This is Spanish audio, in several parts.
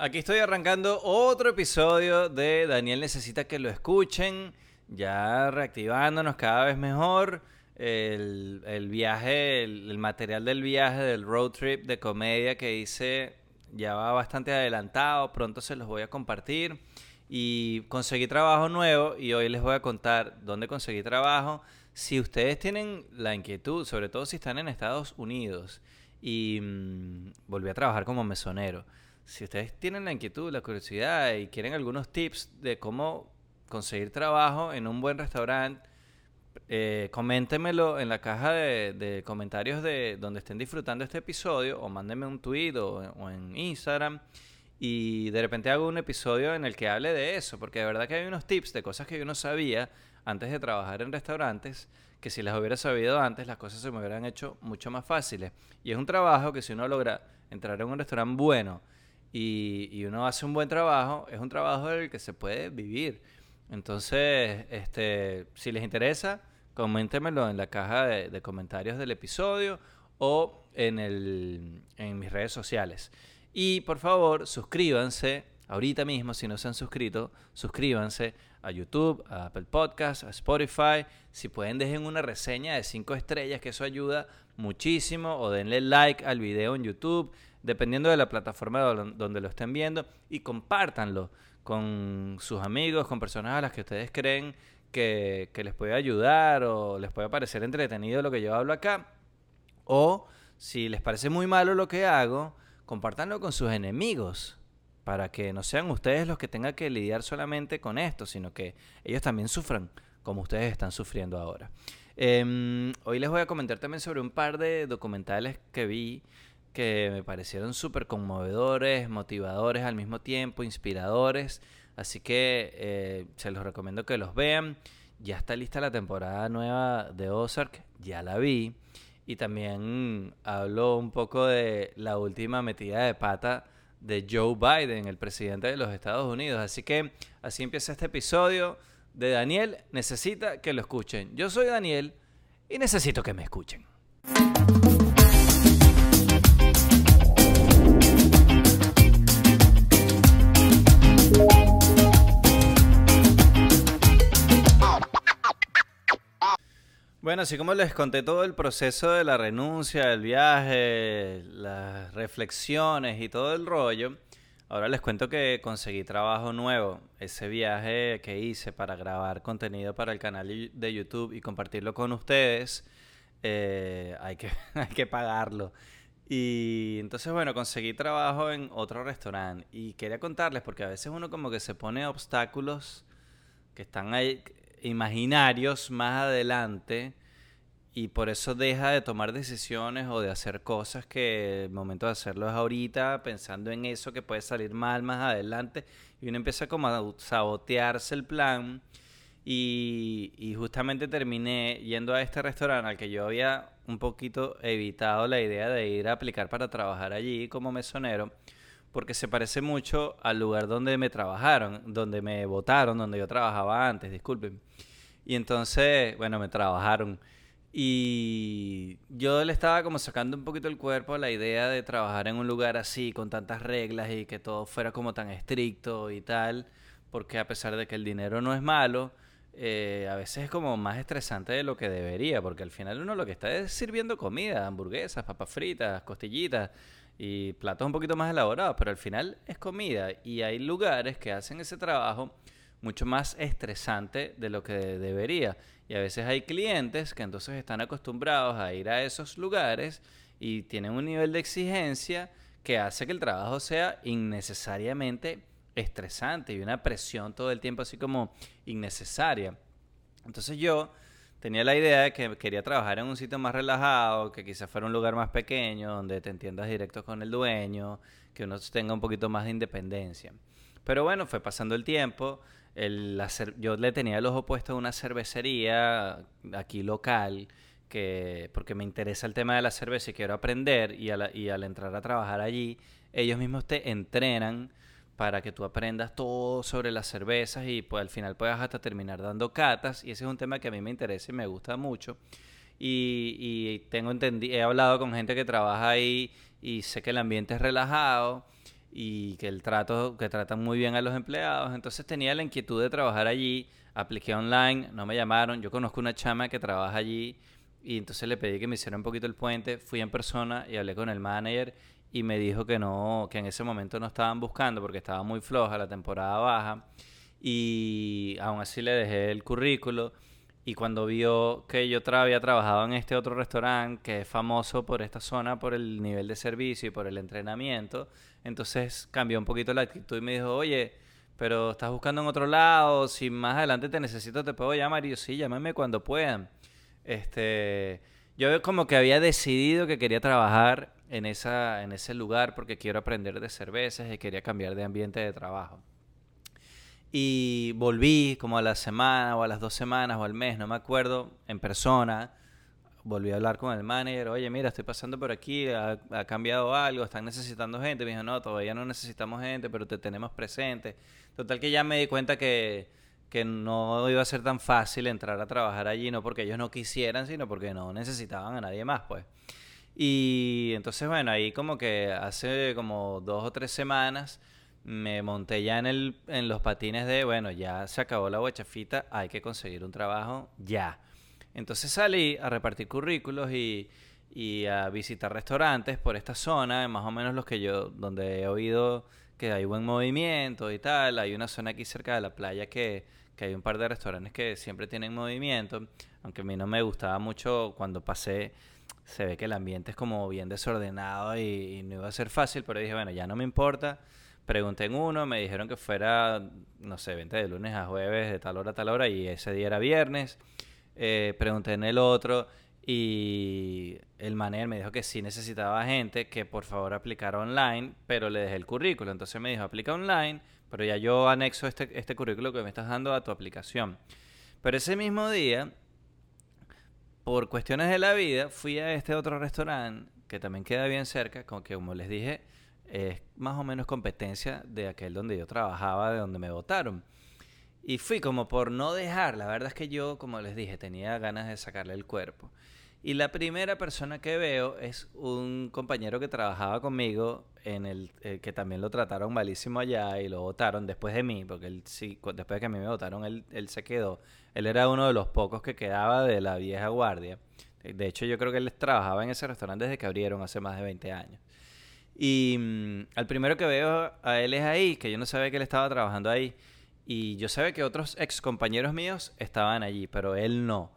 Aquí estoy arrancando otro episodio de Daniel Necesita que lo escuchen, ya reactivándonos cada vez mejor. El, viaje, el, material del viaje, del road trip de comedia que hice ya va bastante adelantado, pronto se los voy a compartir. Y conseguí trabajo nuevo y hoy les voy a contar dónde conseguí trabajo. Si ustedes tienen la inquietud, sobre todo si están en Estados Unidos, y mm, volví a trabajar como mesonero. Si ustedes tienen la inquietud, la curiosidad y quieren algunos tips de cómo conseguir trabajo en un buen restaurante, eh, coméntemelo en la caja de, comentarios de donde estén disfrutando este episodio o mándenme un tweet o, en Instagram y de repente hago un episodio en el que hable de eso, porque de verdad que hay unos tips de cosas que yo no sabía antes de trabajar en restaurantes, que si las hubiera sabido antes las cosas se me hubieran hecho mucho más fáciles. Y es un trabajo que si uno logra entrar en un restaurante bueno y, uno hace un buen trabajo, es un trabajo del que se puede vivir. Entonces, este, si les interesa, coméntemelo en la caja de, comentarios del episodio o en, el, en mis redes sociales. Y por favor, suscríbanse ahorita mismo, si no se han suscrito, suscríbanse a YouTube, a Apple Podcasts, a Spotify. Si pueden, dejen una reseña de 5 estrellas, que eso ayuda muchísimo. O denle like al video en YouTube, dependiendo de la plataforma donde lo estén viendo. Y compártanlo con sus amigos, con personas a las que ustedes creen que, les puede ayudar o les puede parecer entretenido lo que yo hablo acá. O si les parece muy malo lo que hago, compártanlo con sus enemigos para que no sean ustedes los que tengan que lidiar solamente con esto, sino que ellos también sufran como ustedes están sufriendo ahora. Em, hoy les voy a comentar también sobre un par de documentales que vi que me parecieron súper conmovedores, motivadores al mismo tiempo, inspiradores. Así que eh, se los recomiendo que los vean. Ya está lista la temporada nueva de Ozark, ya la vi. Y también hablo un poco de la última metida de pata de Joe Biden, el presidente de los Estados Unidos. Así que así empieza este episodio de Daniel. Necesita que lo escuchen. Yo soy Daniel y necesito que me escuchen. Bueno, así como les conté todo el proceso de la renuncia, el viaje, las reflexiones y todo el rollo, ahora les cuento que conseguí trabajo nuevo. Ese viaje que hice para grabar contenido para el canal de YouTube y compartirlo con ustedes, eh, hay, que, hay que pagarlo. Y entonces, bueno, conseguí trabajo en otro restaurante y quería contarles porque a veces uno como que se pone obstáculos que están ahí imaginarios más adelante y por eso deja de tomar decisiones o de hacer cosas que el momento de hacerlo es ahorita, pensando en eso que puede salir mal más adelante. Y uno empieza como a sabotearse el plan. Y, y justamente terminé yendo a este restaurante al que yo había un poquito evitado la idea de ir a aplicar para trabajar allí como mesonero porque se parece mucho al lugar donde me trabajaron, donde me votaron, donde yo trabajaba antes, disculpen. Y entonces, bueno, me trabajaron. Y yo le estaba como sacando un poquito el cuerpo a la idea de trabajar en un lugar así, con tantas reglas y que todo fuera como tan estricto y tal, porque a pesar de que el dinero no es malo, eh, a veces es como más estresante de lo que debería, porque al final uno lo que está es sirviendo comida, hamburguesas, papas fritas, costillitas y platos un poquito más elaborados, pero al final es comida y hay lugares que hacen ese trabajo mucho más estresante de lo que debería. Y a veces hay clientes que entonces están acostumbrados a ir a esos lugares y tienen un nivel de exigencia que hace que el trabajo sea innecesariamente estresante y una presión todo el tiempo así como innecesaria. Entonces yo tenía la idea de que quería trabajar en un sitio más relajado, que quizás fuera un lugar más pequeño, donde te entiendas directo con el dueño, que uno tenga un poquito más de independencia. Pero bueno, fue pasando el tiempo. El, yo le tenía el ojo puesto a una cervecería aquí local, que, porque me interesa el tema de la cerveza y quiero aprender, y, y al entrar a trabajar allí, ellos mismos te entrenan para que tú aprendas todo sobre las cervezas y pues al final puedas hasta terminar dando catas. Y ese es un tema que a mí me interesa y me gusta mucho. Y, y tengo he hablado con gente que trabaja ahí y sé que el ambiente es relajado y que el trato, que tratan muy bien a los empleados. Entonces tenía la inquietud de trabajar allí, apliqué online, no me llamaron, yo conozco una chama que trabaja allí y entonces le pedí que me hiciera un poquito el puente, fui en persona y hablé con el manager y me dijo que no, que en ese momento no estaban buscando porque estaba muy floja la temporada baja y aún así le dejé el currículo y cuando vio que yo había trabajado en este otro restaurante que es famoso por esta zona, por el nivel de servicio y por el entrenamiento, entonces cambió un poquito la actitud y me dijo, oye, pero estás buscando en otro lado, si más adelante te necesito te puedo llamar. Y yo, sí, llámame cuando puedan. Este, yo como que había decidido que quería trabajar en, esa, en ese lugar porque quiero aprender de cervezas y quería cambiar de ambiente de trabajo. Y volví como a la semana o a las dos semanas o al mes, no me acuerdo, en persona. Volví a hablar con el manager, oye, mira, estoy pasando por aquí, ha, cambiado algo, están necesitando gente. Me dijo, no, todavía no necesitamos gente, pero te tenemos presente. Total que ya me di cuenta que, que no iba a ser tan fácil entrar a trabajar allí, no porque ellos no quisieran, sino porque no necesitaban a nadie más, pues. Y entonces, bueno, ahí como que hace como dos o tres semanas me monté ya en, el, en los patines de, bueno, ya se acabó la guachafita, hay que conseguir un trabajo ya. Entonces salí a repartir currículos y, y a visitar restaurantes por esta zona, más o menos los que yo, donde he oído que hay buen movimiento y tal. Hay una zona aquí cerca de la playa que, que hay un par de restaurantes que siempre tienen movimiento, aunque a mí no me gustaba mucho cuando pasé. Se ve que el ambiente es como bien desordenado y, no iba a ser fácil, pero dije, bueno, ya no me importa Pregunté en uno, me dijeron que fuera, no sé, venta de lunes a jueves, de tal hora a tal hora, y ese día era viernes. Eh, pregunté en el otro y el manager me dijo que sí necesitaba gente, que por favor aplicara online, pero le dejé el currículo. Entonces me dijo, aplica online, pero ya yo anexo este, este currículo que me estás dando a tu aplicación. Pero ese mismo día, por cuestiones de la vida, fui a este otro restaurante que también queda bien cerca, como que como les dije, es más o menos competencia de aquel donde yo trabajaba, de donde me votaron. Y fui como por no dejar, la verdad es que yo, como les dije, tenía ganas de sacarle el cuerpo. Y la primera persona que veo es un compañero que trabajaba conmigo, en el eh, que también lo trataron malísimo allá y lo votaron después de mí, porque él sí, después de que a mí me votaron, él, él se quedó. Él era uno de los pocos que quedaba de la vieja guardia. De hecho, yo creo que él trabajaba en ese restaurante desde que abrieron hace más de 20 años. Y mm, al primero que veo a él es ahí, que yo no sabía que él estaba trabajando ahí. Y yo sabía que otros ex compañeros míos estaban allí, pero él no.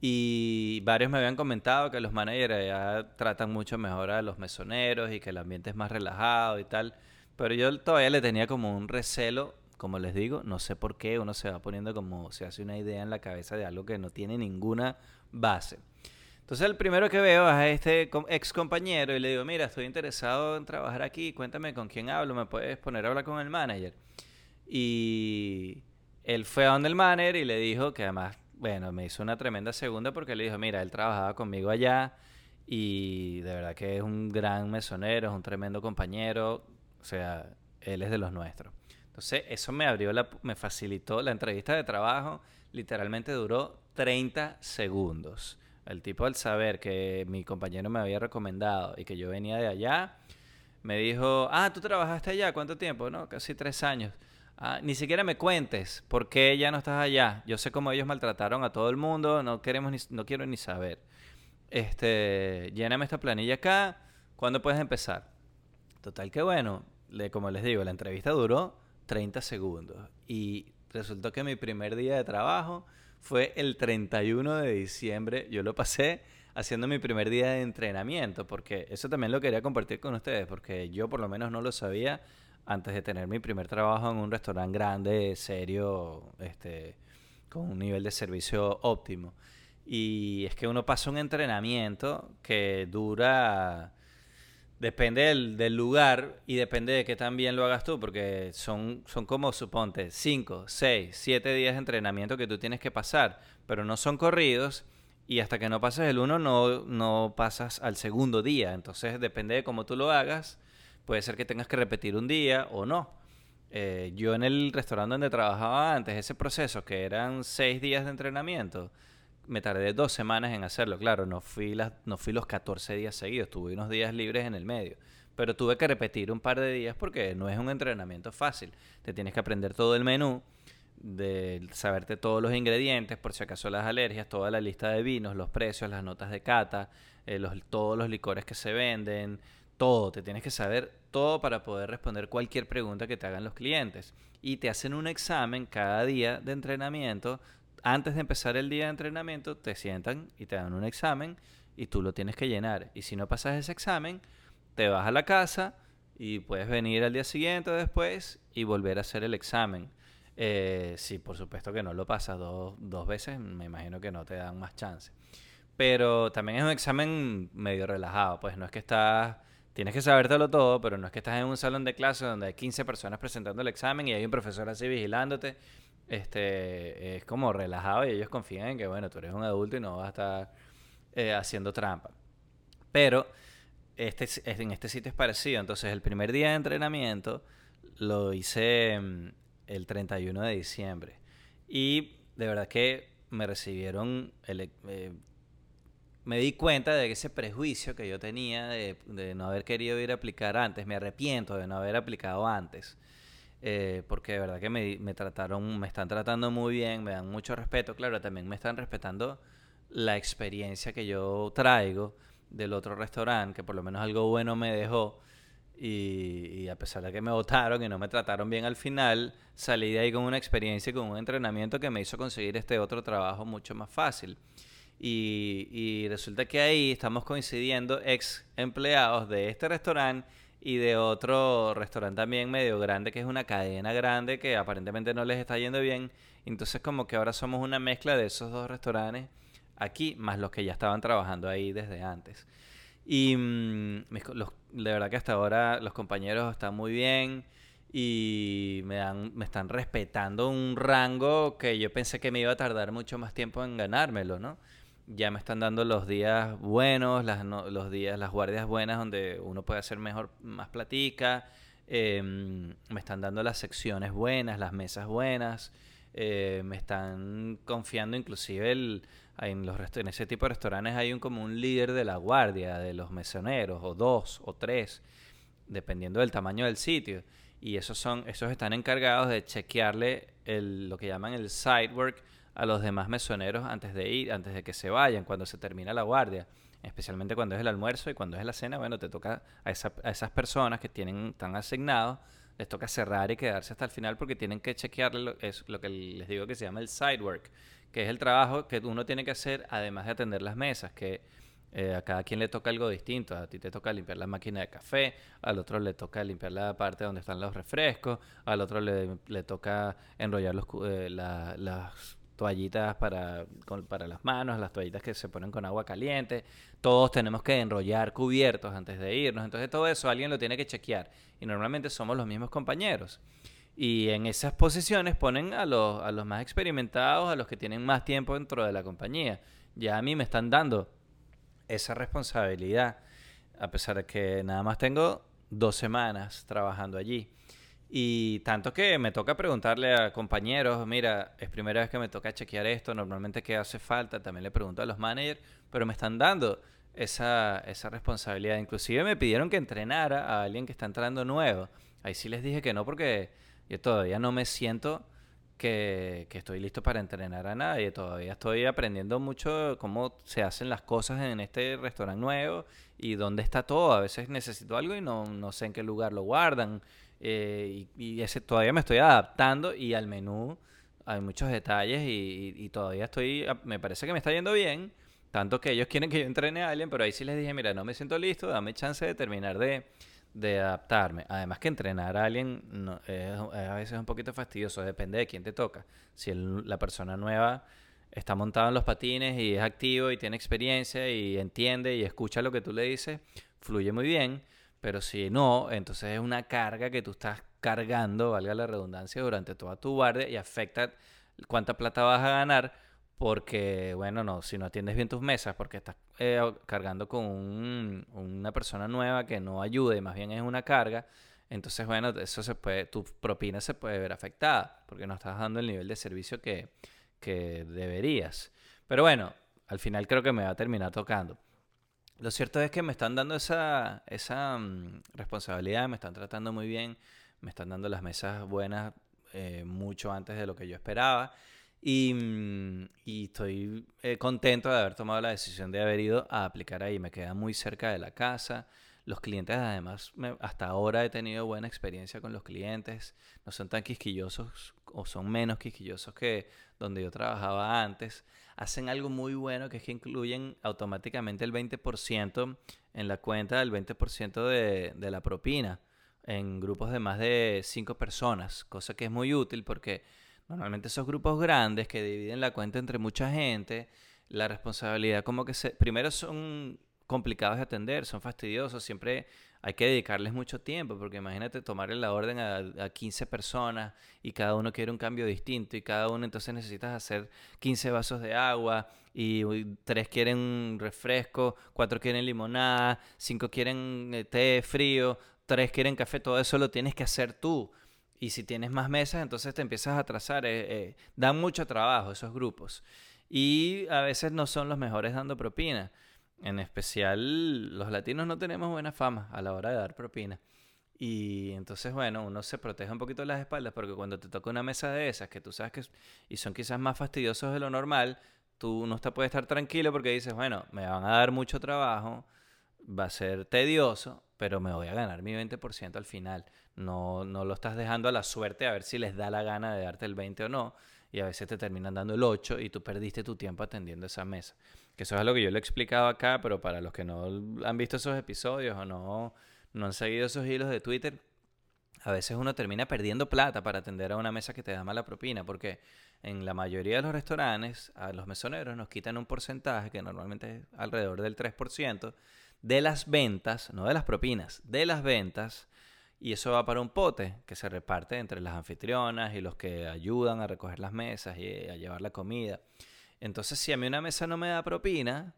Y varios me habían comentado que los managers ya tratan mucho mejor a los mesoneros y que el ambiente es más relajado y tal. Pero yo todavía le tenía como un recelo, como les digo, no sé por qué uno se va poniendo como se hace una idea en la cabeza de algo que no tiene ninguna base. Entonces el primero que veo es a este ex compañero y le digo, mira, estoy interesado en trabajar aquí, cuéntame con quién hablo, me puedes poner a hablar con el manager. Y él fue a donde el manager y le dijo que además, bueno, me hizo una tremenda segunda porque le dijo, mira, él trabajaba conmigo allá y de verdad que es un gran mesonero, es un tremendo compañero, o sea, él es de los nuestros. Entonces eso me abrió, la, me facilitó la entrevista de trabajo, literalmente duró 30 segundos. El tipo al saber que mi compañero me había recomendado y que yo venía de allá, me dijo, ah, tú trabajaste allá, ¿cuánto tiempo? No, casi tres años. Ah, ni siquiera me cuentes por qué ya no estás allá. Yo sé cómo ellos maltrataron a todo el mundo, no queremos ni, no quiero ni saber. Este, lléname esta planilla acá, ¿cuándo puedes empezar? Total que bueno, le, como les digo, la entrevista duró 30 segundos y resultó que mi primer día de trabajo fue el 31 de diciembre. Yo lo pasé haciendo mi primer día de entrenamiento, porque eso también lo quería compartir con ustedes, porque yo por lo menos no lo sabía antes de tener mi primer trabajo en un restaurante grande, serio, este, con un nivel de servicio óptimo. Y es que uno pasa un entrenamiento que dura Depende del, lugar y depende de que tan bien lo hagas tú, porque son, son como, suponte, 5, 6, 7 días de entrenamiento que tú tienes que pasar, pero no son corridos y hasta que no pases el uno no, no pasas al segundo día. Entonces depende de cómo tú lo hagas, puede ser que tengas que repetir un día o no. Eh, yo en el restaurante donde trabajaba antes, ese proceso, que eran 6 días de entrenamiento, me tardé dos semanas en hacerlo, claro, no fui, las, no fui los 14 días seguidos, tuve unos días libres en el medio, pero tuve que repetir un par de días porque no es un entrenamiento fácil. Te tienes que aprender todo el menú, de saberte todos los ingredientes, por si acaso las alergias, toda la lista de vinos, los precios, las notas de cata, eh, todos los licores que se venden, todo. Te tienes que saber todo para poder responder cualquier pregunta que te hagan los clientes. Y te hacen un examen cada día de entrenamiento. Antes de empezar el día de entrenamiento, te sientan y te dan un examen y tú lo tienes que llenar. Y si no pasas ese examen, te vas a la casa y puedes venir al día siguiente después y volver a hacer el examen. Eh, sí, por supuesto que no lo pasas dos, dos veces, me imagino que no te dan más chance. Pero también es un examen medio relajado, pues no es que estás, tienes que sabértelo todo, pero no es que estás en un salón de clase donde hay 15 personas presentando el examen y hay un profesor así vigilándote. Este, es como relajado y ellos confían en que, bueno, tú eres un adulto y no vas a estar eh, haciendo trampa. Pero este, en este sitio es parecido. Entonces, el primer día de entrenamiento lo hice mm, el 31 de diciembre. Y de verdad que me recibieron. Eh, me di cuenta de ese prejuicio que yo tenía de, no haber querido ir a aplicar antes, me arrepiento de no haber aplicado antes. Eh, porque de verdad que me, me, trataron, me están tratando muy bien, me dan mucho respeto. Claro, también me están respetando la experiencia que yo traigo del otro restaurante, que por lo menos algo bueno me dejó. Y, a pesar de que me votaron y no me trataron bien al final, salí de ahí con una experiencia y con un entrenamiento que me hizo conseguir este otro trabajo mucho más fácil. Y, y resulta que ahí estamos coincidiendo ex empleados de este restaurante y de otro restaurante también medio grande, que es una cadena grande que aparentemente no les está yendo bien. Entonces como que ahora somos una mezcla de esos dos restaurantes aquí, más los que ya estaban trabajando ahí desde antes. Y mm, de verdad que hasta ahora los compañeros están muy bien y me, dan, me están respetando un rango que yo pensé que me iba a tardar mucho más tiempo en ganármelo, ¿no? Ya me están dando los días buenos, las, los días, las guardias buenas donde uno puede hacer mejor, más platica. Em, me están dando las secciones buenas, las mesas buenas. Eh, me están confiando inclusive el, en, los en ese tipo de restaurantes hay un como un líder de la guardia, de los mesoneros, o dos, o tres, dependiendo del tamaño del sitio. Y esos son, esos están encargados de chequearle lo que llaman el side work a los demás mesoneros antes de ir, antes de que se vayan, cuando se termina la guardia. Especialmente cuando es el almuerzo y cuando es la cena, bueno, te toca a, a esas personas que tienen, están asignados, les toca cerrar y quedarse hasta el final porque tienen que chequearle lo, es lo que les digo que se llama el side work que es el trabajo que uno tiene que hacer además de atender las mesas, que eh, a cada quien le toca algo distinto. A ti te toca limpiar la máquina de café, al otro le toca limpiar la parte donde están los refrescos, al otro le, le toca enrollar los, eh, las toallitas para, para las manos, las toallitas que se ponen con agua caliente. Todos tenemos que enrollar cubiertos antes de irnos. Entonces todo eso alguien lo tiene que chequear. Y normalmente somos los mismos compañeros. Y en esas posiciones ponen a los, a los más experimentados, a los que tienen más tiempo dentro de la compañía. Ya a mí me están dando esa responsabilidad, a pesar de que nada más tengo dos semanas trabajando allí. Y tanto que me toca preguntarle a compañeros, mira, es primera vez que me toca chequear esto, normalmente qué hace falta, también le pregunto a los managers, pero me están dando esa, esa responsabilidad. Inclusive me pidieron que entrenara a alguien que está entrando nuevo. Ahí sí les dije que no porque yo todavía no me siento que, estoy listo para entrenar a nadie. Todavía estoy aprendiendo mucho cómo se hacen las cosas en este restaurante nuevo y dónde está todo. A veces necesito algo y no, sé en qué lugar lo guardan. Eh, y, ese, todavía me estoy adaptando y al menú hay muchos detalles y, y, todavía estoy, me parece que me está yendo bien. Tanto que ellos quieren que yo entrene a alguien, pero ahí sí les dije, mira, no me siento listo, dame chance de terminar de, adaptarme. Además que entrenar a alguien no, es, a veces un poquito fastidioso, depende de quién te toca. Si la persona nueva está montada en los patines y es activo y tiene experiencia y entiende y escucha lo que tú le dices, fluye muy bien. Pero si no, entonces es una carga que tú estás cargando, valga la redundancia, durante toda tu guardia y afecta cuánta plata vas a ganar porque, bueno, no, si no atiendes bien tus mesas, porque estás eh, cargando con una persona nueva que no ayude, más bien es una carga, entonces, bueno, eso se puede, tu propina se puede ver afectada, porque no estás dando el nivel de servicio que, que deberías. Pero bueno, al final creo que me va a terminar tocando. Lo cierto es que me están dando esa, esa mm, responsabilidad, me están tratando muy bien, me están dando las mesas buenas eh, mucho antes de lo que yo esperaba. Y, mm, estoy eh, contento de haber tomado la decisión de haber ido a aplicar ahí. Me queda muy cerca de la casa. Los clientes, además, hasta ahora he tenido buena experiencia con los clientes. No son tan quisquillosos o son menos quisquillosos que donde yo trabajaba antes. Hacen algo muy bueno que es que incluyen automáticamente el 20% en la cuenta del 20% de, de la propina en grupos de más de 5 personas, cosa que es muy útil porque normalmente esos grupos grandes que dividen la cuenta entre mucha gente, la responsabilidad como que se... Primero son complicados de atender, son fastidiosos, siempre hay que dedicarles mucho tiempo, porque imagínate tomarle la orden a, 15 personas y cada uno quiere un cambio distinto y cada uno entonces necesitas hacer 15 vasos de agua y tres quieren refresco, cuatro quieren limonada, cinco quieren eh, té frío, tres quieren café, todo eso lo tienes que hacer tú. Y si tienes más mesas, entonces te empiezas a atrasar. Eh, eh, dan mucho trabajo esos grupos. Y a veces no son los mejores dando propina. En especial los latinos no tenemos buena fama a la hora de dar propina. Y entonces, bueno, uno se protege un poquito las espaldas porque cuando te toca una mesa de esas, que tú sabes que y son quizás más fastidiosos de lo normal, tú no te puedes estar tranquilo porque dices, bueno, me van a dar mucho trabajo, va a ser tedioso, pero me voy a ganar mi 20% al final. No, no lo estás dejando a la suerte a ver si les da la gana de darte el 20 o no. Y a veces te terminan dando el 8 y tú perdiste tu tiempo atendiendo esa mesa. Que eso es lo que yo le he explicado acá, pero para los que no han visto esos episodios o no, no han seguido esos hilos de Twitter, a veces uno termina perdiendo plata para atender a una mesa que te da mala propina, porque en la mayoría de los restaurantes a los mesoneros nos quitan un porcentaje, que normalmente es alrededor del 3%, de las ventas, no de las propinas, de las ventas, y eso va para un pote que se reparte entre las anfitrionas y los que ayudan a recoger las mesas y a llevar la comida. Entonces, si a mí una mesa no me da propina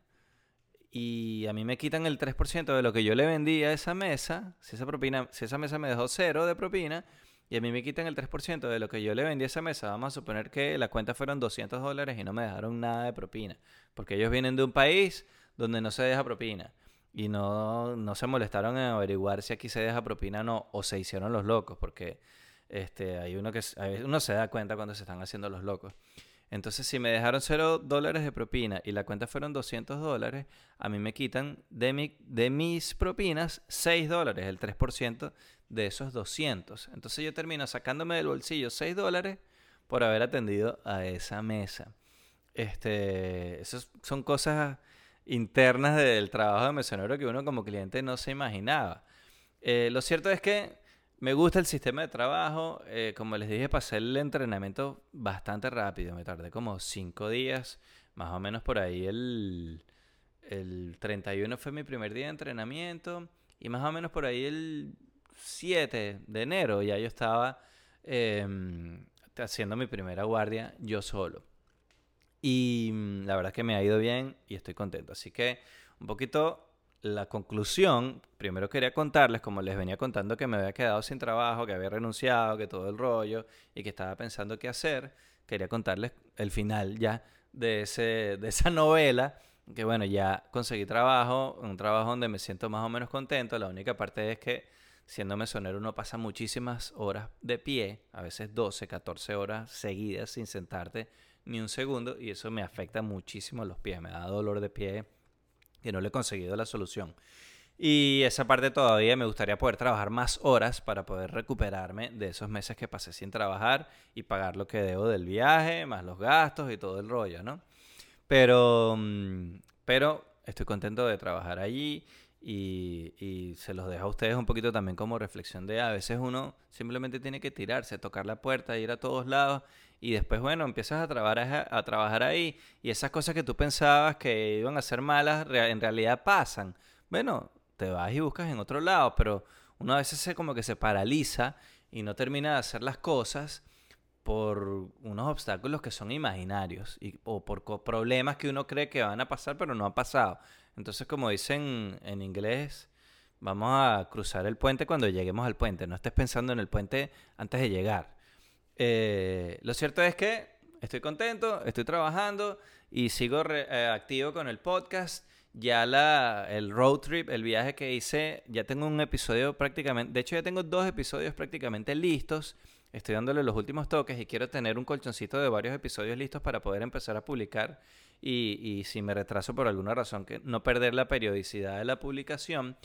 y a mí me quitan el 3% de lo que yo le vendí a esa mesa, si esa, propina, si esa mesa me dejó cero de propina y a mí me quitan el 3% de lo que yo le vendí a esa mesa, vamos a suponer que la cuenta fueron 200 dólares y no me dejaron nada de propina, porque ellos vienen de un país donde no se deja propina y no, no se molestaron en averiguar si aquí se deja propina o no, o se hicieron los locos, porque este, hay uno que uno se da cuenta cuando se están haciendo los locos. Entonces, si me dejaron 0 dólares de propina y la cuenta fueron 200 dólares, a mí me quitan de, mi, de mis propinas 6 dólares, el 3% de esos 200. Entonces yo termino sacándome del bolsillo 6 dólares por haber atendido a esa mesa. Este, esas son cosas internas del trabajo de mesonero que uno como cliente no se imaginaba. Eh, lo cierto es que me gusta el sistema de trabajo. Eh, como les dije, pasé el entrenamiento bastante rápido. Me tardé como cinco días, más o menos por ahí. El, el 31 fue mi primer día de entrenamiento y más o menos por ahí el 7 de enero ya yo estaba em, haciendo mi primera guardia yo solo. Y mm, la verdad es que me ha ido bien y estoy contento. Así que un poquito la conclusión, primero quería contarles, como les venía contando, que me había quedado sin trabajo, que había renunciado, que todo el rollo y que estaba pensando qué hacer. Quería contarles el final ya de, ese, de esa novela, que bueno, ya conseguí trabajo, un trabajo donde me siento más o menos contento. La única parte es que siendo mesonero uno pasa muchísimas horas de pie, a veces 12, 14 horas seguidas sin sentarte ni un segundo y eso me afecta muchísimo los pies, me da dolor de pie que no le he conseguido la solución. Y esa parte todavía me gustaría poder trabajar más horas para poder recuperarme de esos meses que pasé sin trabajar y pagar lo que debo del viaje, más los gastos y todo el rollo, ¿no? Pero, mm, pero estoy contento de trabajar allí y, se los dejo a ustedes un poquito también como reflexión de a veces uno simplemente tiene que tirarse, tocar la puerta, ir a todos lados y después, bueno, empiezas a trabajar, a trabajar ahí y esas cosas que tú pensabas que iban a ser malas en realidad pasan. Bueno, te vas y buscas en otro lado, pero uno a veces se como que se paraliza y no termina de hacer las cosas por unos obstáculos que son imaginarios o por problemas que uno cree que van a pasar pero no han pasado. Entonces, como dicen en inglés, vamos a cruzar el puente cuando lleguemos al puente. No estés pensando en el puente antes de llegar. Eh, lo cierto es que estoy contento, estoy trabajando y sigo eh, activo con el podcast. ya la, el road trip, el viaje que hice, ya tengo un episodio prácticamente, de hecho ya tengo dos episodios prácticamente listos. Estoy dándole los últimos toques y quiero tener un colchoncito de varios episodios listos para poder empezar a publicar y, y si me retraso por alguna razón, que no perder la periodicidad de la publicación.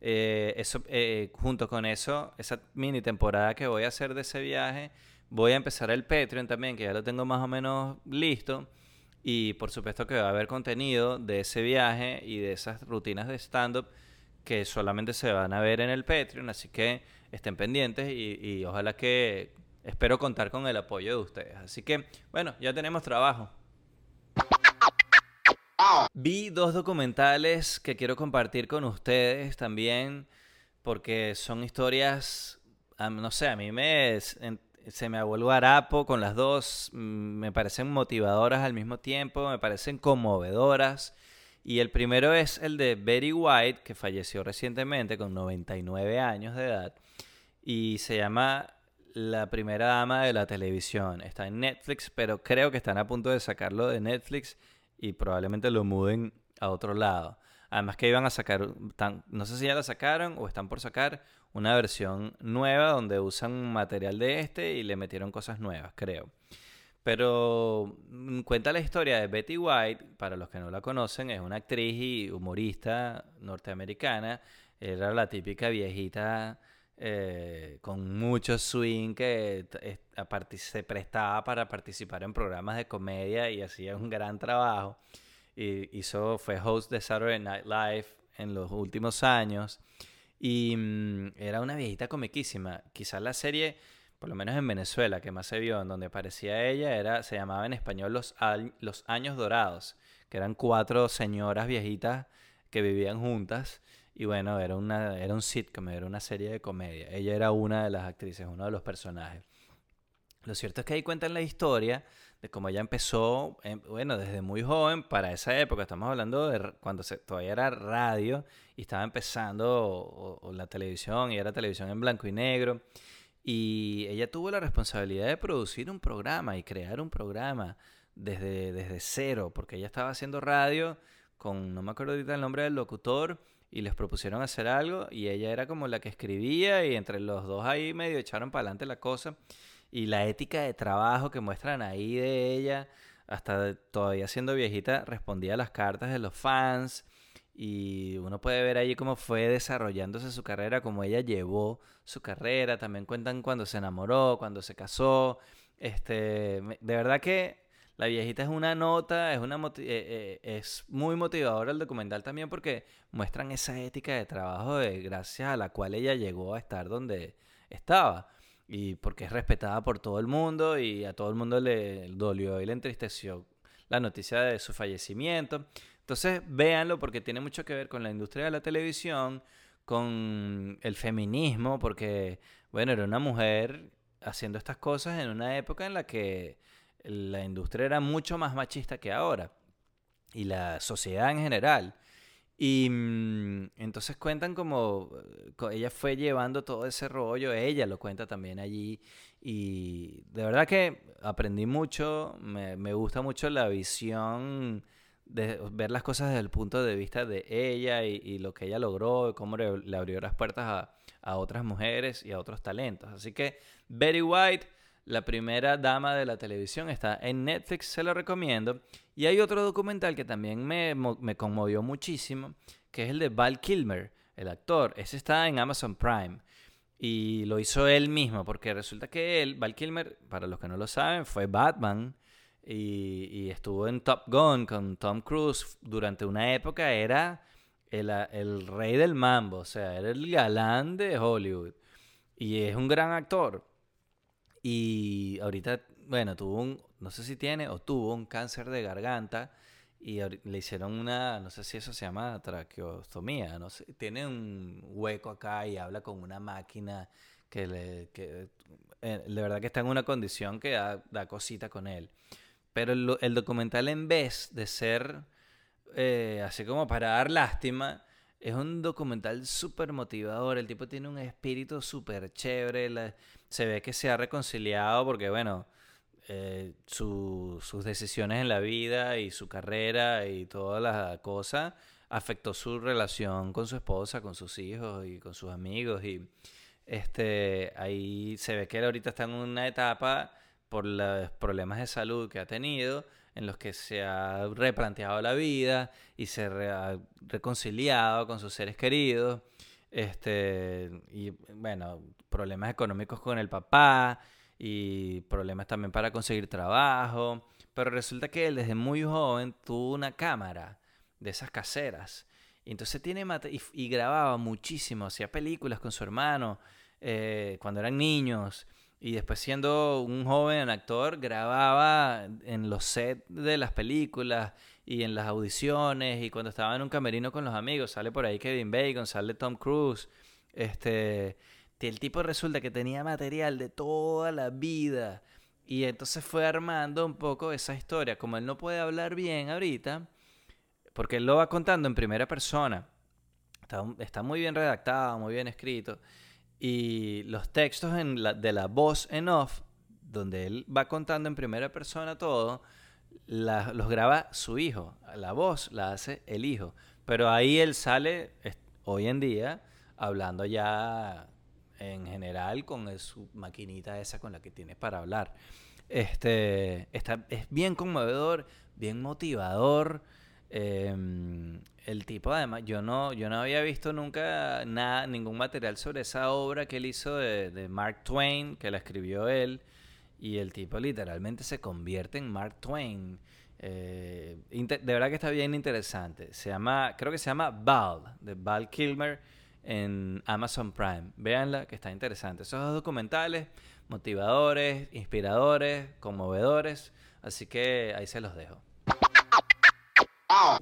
Eh, eso, eh, junto con eso, esa mini temporada que voy a hacer de ese viaje, voy a empezar el Patreon también, que ya lo tengo más o menos listo. Y por supuesto que va a haber contenido de ese viaje y de esas rutinas de stand-up que solamente se van a ver en el Patreon. Así que estén pendientes y, y ojalá que espero contar con el apoyo de ustedes. Así que, bueno, ya tenemos trabajo. Vi dos documentales que quiero compartir con ustedes también porque son historias, no sé, a mí me, se me vuelvo harapo con las dos, mm, me parecen motivadoras al mismo tiempo, me parecen conmovedoras. Y el primero es el de Betty White, que falleció recientemente con 99 años de edad, y se llama La primera dama de la televisión. Está en Netflix, pero creo que están a punto de sacarlo de Netflix y probablemente lo muden a otro lado. Además que iban a sacar, no sé si ya la sacaron o están por sacar una versión nueva donde usan material de este y le metieron cosas nuevas, creo. Pero mm, cuenta la historia de Betty White, para los que no la conocen, es una actriz y humorista norteamericana. Era la típica viejita eh, con mucho swing que se prestaba para participar en programas de comedia y hacía un gran trabajo. Y hizo, fue host de Saturday Night Live en los últimos años. Y mm, era una viejita comiquísima. Quizás la serie, por lo menos en Venezuela, que más se vio, en donde aparecía ella, era, se llamaba en español Los, los Años Dorados, que eran cuatro señoras viejitas que vivían juntas. Y bueno, era, una, era un sitcom, era una serie de comedia. Ella era una de las actrices, uno de los personajes. Lo cierto es que ahí cuentan la historia de cómo ella empezó, bueno, desde muy joven para esa época, estamos hablando de cuando todavía era radio y estaba empezando la televisión y era televisión en blanco y negro. Y ella tuvo la responsabilidad de producir un programa y crear un programa desde, desde cero, porque ella estaba haciendo radio con, no me acuerdo ahorita el nombre del locutor, y les propusieron hacer algo y ella era como la que escribía y entre los dos ahí medio echaron para adelante la cosa y la ética de trabajo que muestran ahí de ella, hasta todavía siendo viejita, respondía a las cartas de los fans. Y uno puede ver ahí cómo fue desarrollándose su carrera, cómo ella llevó su carrera. También cuentan cuando se enamoró, cuando se casó. Este, de verdad que la viejita es una nota, es, una eh, eh, es muy motivadora el documental también porque muestran esa ética de trabajo de, gracias a la cual ella llegó a estar donde estaba y porque es respetada por todo el mundo y a todo el mundo le dolió y le entristeció la noticia de su fallecimiento. Entonces, véanlo porque tiene mucho que ver con la industria de la televisión, con el feminismo, porque, bueno, era una mujer haciendo estas cosas en una época en la que la industria era mucho más machista que ahora y la sociedad en general. Y mm, entonces cuentan como ella fue llevando todo ese rollo, ella lo cuenta también allí. Y de verdad que aprendí mucho, me, me gusta mucho la visión de ver las cosas desde el punto de vista de ella y, lo que ella logró, cómo le, abrió las puertas a, a, otras mujeres y a otros talentos. Así que Betty White, la primera dama de la televisión, está en Netflix, se lo recomiendo. Y hay otro documental que también me, me conmovió muchísimo, que es el de Val Kilmer, el actor. Ese está en Amazon Prime. Y lo hizo él mismo, porque resulta que él, Val Kilmer, para los que no lo saben, fue Batman y, estuvo en Top Gun con Tom Cruise durante una época, era el, el, rey del mambo, o sea, era el galán de Hollywood. Y es un gran actor. Y ahorita, bueno, tuvo un, no sé si tiene o tuvo un cáncer de garganta y le hicieron una, no sé si eso se llama traqueostomía, no sé, tiene un hueco acá y habla con una máquina que le, que, eh, de verdad que está en una condición que da, da cosita con él. Pero el, documental en vez de ser eh, así como para dar lástima, es un documental súper motivador, el tipo tiene un espíritu súper chévere, se ve que se ha reconciliado porque bueno, eh, sus decisiones en la vida y su carrera y todas las cosas afectó su relación con su esposa, con sus hijos y con sus amigos. Y este, ahí se ve que él ahorita está en una etapa por los problemas de salud que ha tenido, en los que se ha replanteado la vida y se ha reconciliado con sus seres queridos. Este, y bueno, problemas económicos con el papá y problemas también para conseguir trabajo. Pero resulta que él desde muy joven tuvo una cámara de esas caseras. Y entonces tiene y, y, grababa muchísimo, hacía películas con su hermano eh, cuando eran niños. Y después siendo un joven actor, grababa en los sets de las películas y en las audiciones y cuando estaba en un camerino con los amigos. Sale por ahí Kevin Bacon, sale Tom Cruise. Este, el tipo resulta que tenía material de toda la vida. Y entonces fue armando un poco esa historia. Como él no puede hablar bien ahorita, porque él lo va contando en primera persona. Está, muy bien redactado, muy bien escrito. Y los textos de la voz en off, donde él va contando en primera persona todo, los graba su hijo. La voz la hace el hijo. Pero ahí él sale, hoy en día, hablando ya en general con su maquinita esa con la que tienes para hablar. Este, está, es bien conmovedor, bien motivador. Em, el tipo, además, yo no, yo no había visto nunca nada, ningún material sobre esa obra que él hizo de, Mark Twain, que la escribió él, y el tipo literalmente se convierte en Mark Twain. Eh, de verdad que está bien interesante. Se llama, creo que se llama Val, de Val Kilmer, en Amazon Prime. Véanla, que está interesante. Esos dos documentales, motivadores, inspiradores, conmovedores. Así que ahí se los dejo.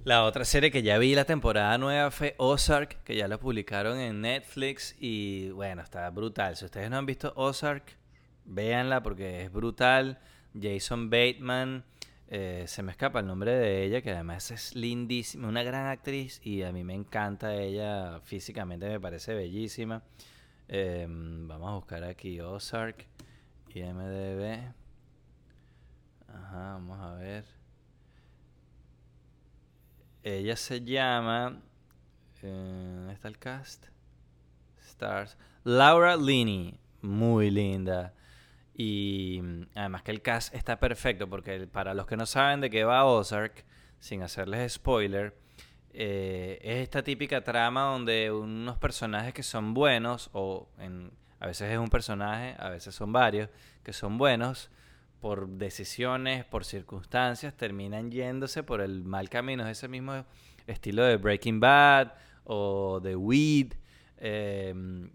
La otra serie que ya vi la temporada nueva fue Ozark, que ya la publicaron en Netflix y bueno, está brutal. Si ustedes no han visto Ozark, véanla porque es brutal. Jason Bateman, eh, se me escapa el nombre de ella, que además es lindísima, una gran actriz y a mí me encanta ella físicamente, me parece bellísima. Em, vamos a buscar aquí Ozark, IMDB. Ajá, vamos a ver. Ella se llama. Eh, ¿Está el cast? Stars. Laura Linney. Muy linda. Y mm, además que el cast está perfecto porque para los que no saben de qué va Ozark, sin hacerles spoiler, eh, es esta típica trama donde unos personajes que son buenos, o en, a veces es un personaje, a veces son varios, que son buenos, por decisiones, por circunstancias, terminan yéndose por el mal camino. Es ese mismo estilo de Breaking Bad o de Weed, eh,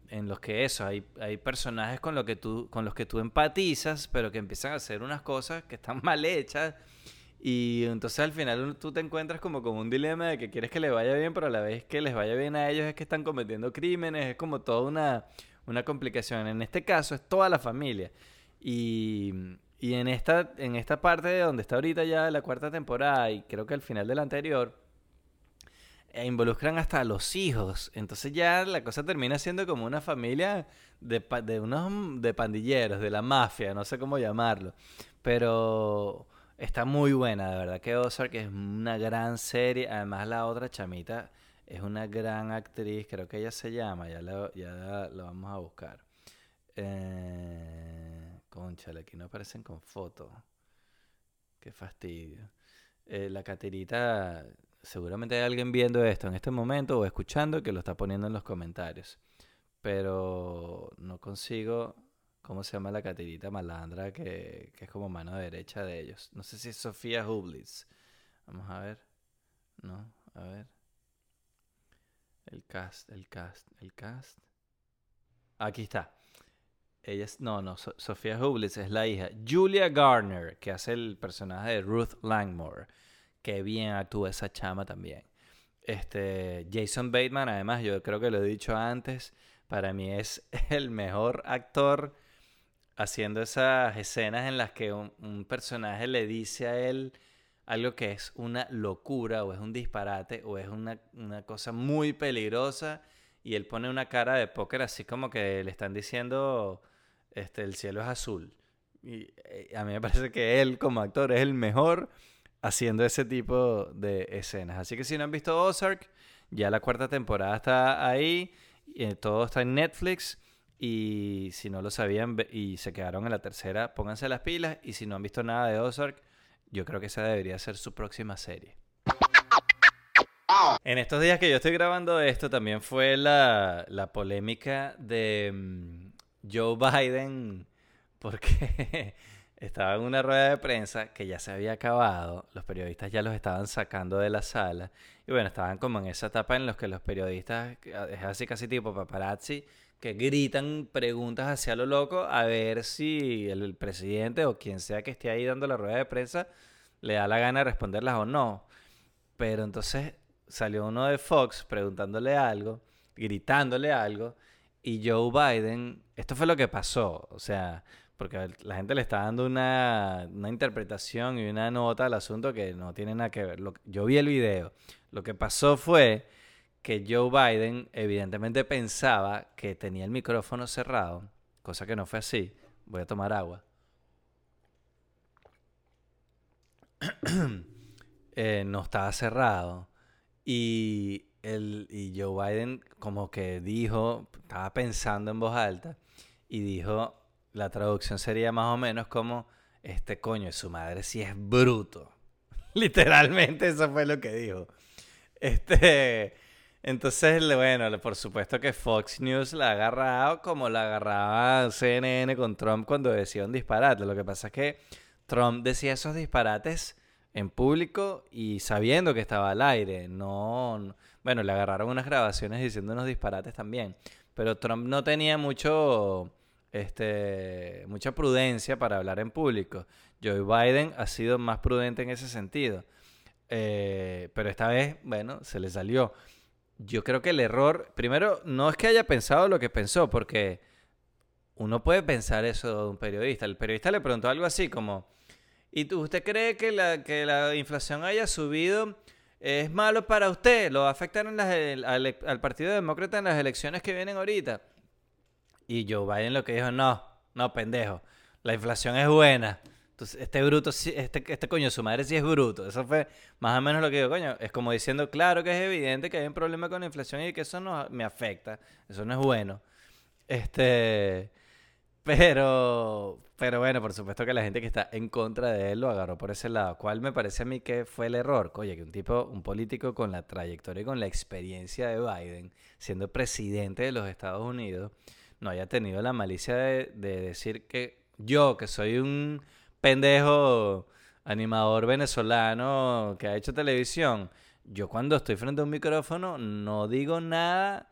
en los que eso, hay, hay personajes con, lo que tú, con los que tú empatizas, pero que empiezan a hacer unas cosas que están mal hechas. Y entonces al final tú te encuentras como con un dilema de que quieres que le vaya bien, pero a la vez que les vaya bien a ellos es que están cometiendo crímenes, es como toda una, una complicación. En este caso es toda la familia. Y, y en esta, en esta parte de donde está ahorita ya la cuarta temporada y creo que al final de la anterior, e involucran hasta los hijos. Entonces ya la cosa termina siendo como una familia de, de unos de pandilleros, de la mafia, no sé cómo llamarlo. Pero está muy buena, de verdad que Ozark es una gran serie. Además la otra chamita es una gran actriz, creo que ella se llama, ya la, ya vamos a buscar. Eh... Conchale, aquí no aparecen con fotos. Qué fastidio. Eh, la caterita, seguramente hay alguien viendo esto en este momento o escuchando que lo está poniendo en los comentarios. Pero no consigo cómo se llama la caterita malandra que, que es como mano derecha de ellos. No sé si es Sofía Hublitz. Vamos a ver. No, a ver. El cast, el cast, el cast. Aquí está. Ella es, no, no, Sofía Hublitz es la hija. Julia Garner, que hace el personaje de Ruth Langmore. Que bien actúa esa chama también. Este, Jason Bateman, además, yo creo que lo he dicho antes, para mí es el mejor actor haciendo esas escenas en las que un, personaje le dice a él algo que es una locura o es un disparate o es una, una cosa muy peligrosa y él pone una cara de póker así como que le están diciendo este, el cielo es azul. Y eh, a mí me parece que él como actor es el mejor haciendo ese tipo de escenas. Así que si no han visto Ozark, Ya la cuarta temporada está ahí, eh, todo está en Netflix. Y si no lo sabían y se quedaron en la tercera, pónganse las pilas. Y si no han visto nada de Ozark, yo creo que esa debería ser su próxima serie. En estos días que yo estoy grabando esto, también fue la, la polémica de mm, Joe Biden, porque estaba en una rueda de prensa que ya se había acabado, los periodistas ya los estaban sacando de la sala, y bueno, estaban como en esa etapa en los que los periodistas, es así casi tipo paparazzi, que gritan preguntas hacia lo loco a ver si el, presidente o quien sea que esté ahí dando la rueda de prensa le da la gana de responderlas o no. Pero entonces salió uno de Fox preguntándole algo, gritándole algo, y Joe Biden, esto fue lo que pasó, o sea, porque la gente le está dando una, una interpretación y una nota al asunto que no tiene nada que ver. yo vi el video, lo que pasó fue que Joe Biden evidentemente pensaba que tenía el micrófono cerrado, cosa que no fue así. Voy a tomar agua. Eh, no estaba cerrado. Y, el, y Joe Biden como que dijo, estaba pensando en voz alta, y dijo, la traducción sería más o menos como, este coño su madre si es bruto. Literalmente eso fue lo que dijo. Este, entonces, bueno, por supuesto que Fox News la ha agarrado como la agarraba CNN con Trump cuando decía un disparate. Lo que pasa es que Trump decía esos disparates en público y sabiendo que estaba al aire. No, bueno, le agarraron unas grabaciones diciendo unos disparates también. Pero Trump no tenía mucho, este, mucha prudencia para hablar en público. Joe Biden ha sido más prudente en ese sentido. Eh, pero esta vez, bueno, se le salió yo creo que el error, primero, no es que haya pensado lo que pensó, porque uno puede pensar eso de un periodista. El periodista le preguntó algo así como, ¿y usted cree que la, que la inflación haya subido? ¿Es malo para usted? ¿Lo va a afectar en al, al, Partido Demócrata en las elecciones que vienen ahorita? Y Joe Biden lo que dijo, no, no, pendejo, la inflación es buena. Entonces, este bruto, este, este coño, su madre sí es bruto. Eso fue más o menos lo que digo, coño. Es como diciendo, claro que es evidente que hay un problema con la inflación y que eso no me afecta. Eso no es bueno. Este. Pero, pero bueno, por supuesto que la gente que está en contra de él lo agarró por ese lado. ¿Cuál me parece a mí que fue el error? Oye, que un tipo, un político con la trayectoria y con la experiencia de Biden, siendo presidente de los Estados Unidos, no haya tenido la malicia de decir que yo, que soy un pendejo animador venezolano que ha hecho televisión, yo cuando estoy frente a un micrófono no digo nada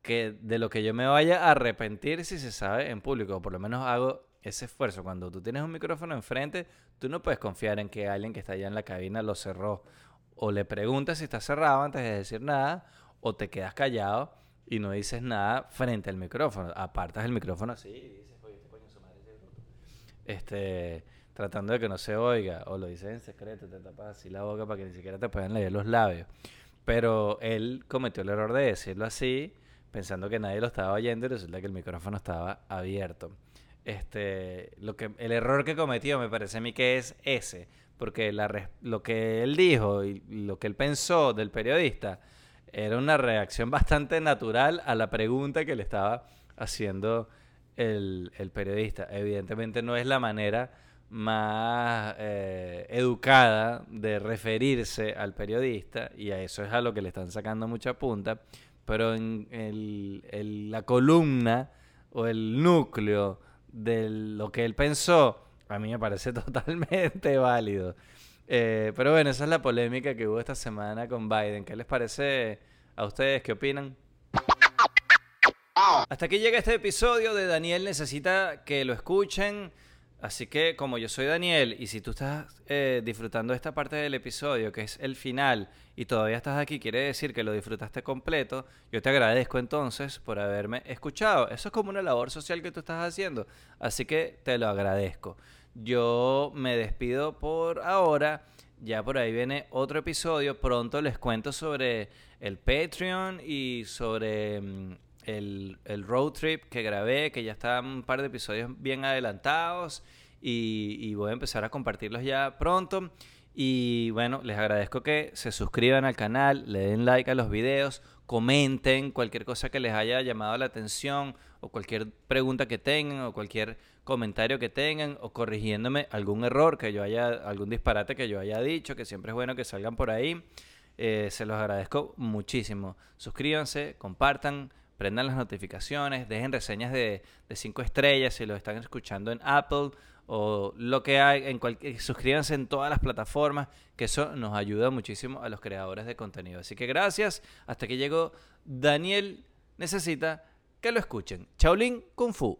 que de lo que yo me vaya a arrepentir si se sabe en público, por lo menos hago ese esfuerzo. Cuando tú tienes un micrófono enfrente, tú no puedes confiar en que alguien que está allá en la cabina lo cerró. O le preguntas si está cerrado antes de decir nada, o te quedas callado y no dices nada frente al micrófono. Apartas el micrófono así y dices, oye, este coño su madre Este tratando de que no se oiga, o lo dices en secreto, te tapas así la boca para que ni siquiera te puedan leer los labios. Pero él cometió el error de decirlo así, pensando que nadie lo estaba oyendo y resulta que el micrófono estaba abierto. Este, lo que, el error que cometió me parece a mí que es ese, porque la, lo que él dijo y lo que él pensó del periodista era una reacción bastante natural a la pregunta que le estaba haciendo el, el periodista. Evidentemente no es la manera más eh, educada de referirse al periodista y a eso es a lo que le están sacando mucha punta, pero en el, la columna o el núcleo de lo que él pensó, a mí me parece totalmente válido. Eh, pero bueno, esa es la polémica que hubo esta semana con Biden. ¿Qué les parece a ustedes? ¿Qué opinan? Hasta aquí llega este episodio de Daniel Necesita que lo escuchen. Así que como yo soy Daniel y si tú estás eh, disfrutando esta parte del episodio, que es el final, y todavía estás aquí, quiere decir que lo disfrutaste completo, yo te agradezco entonces por haberme escuchado. Eso es como una labor social que tú estás haciendo, así que te lo agradezco. Yo me despido por ahora, ya por ahí viene otro episodio, pronto les cuento sobre el Patreon y sobre... Mm, el, road trip que grabé, que ya está un par de episodios bien adelantados y, voy a empezar a compartirlos ya pronto. Y bueno, les agradezco que se suscriban al canal, le den like a los videos, comenten cualquier cosa que les haya llamado la atención o cualquier pregunta que tengan o cualquier comentario que tengan o corrigiéndome algún error que yo haya, algún disparate que yo haya dicho, que siempre es bueno que salgan por ahí. Eh, se los agradezco muchísimo. Suscríbanse, compartan, prendan las notificaciones, dejen reseñas de 5 estrellas si lo están escuchando en Apple o lo que hay, en cualquier, suscríbanse en todas las plataformas, que eso nos ayuda muchísimo a los creadores de contenido. Así que gracias, hasta que llegó Daniel, necesita que lo escuchen. Shaolin Kung Fu.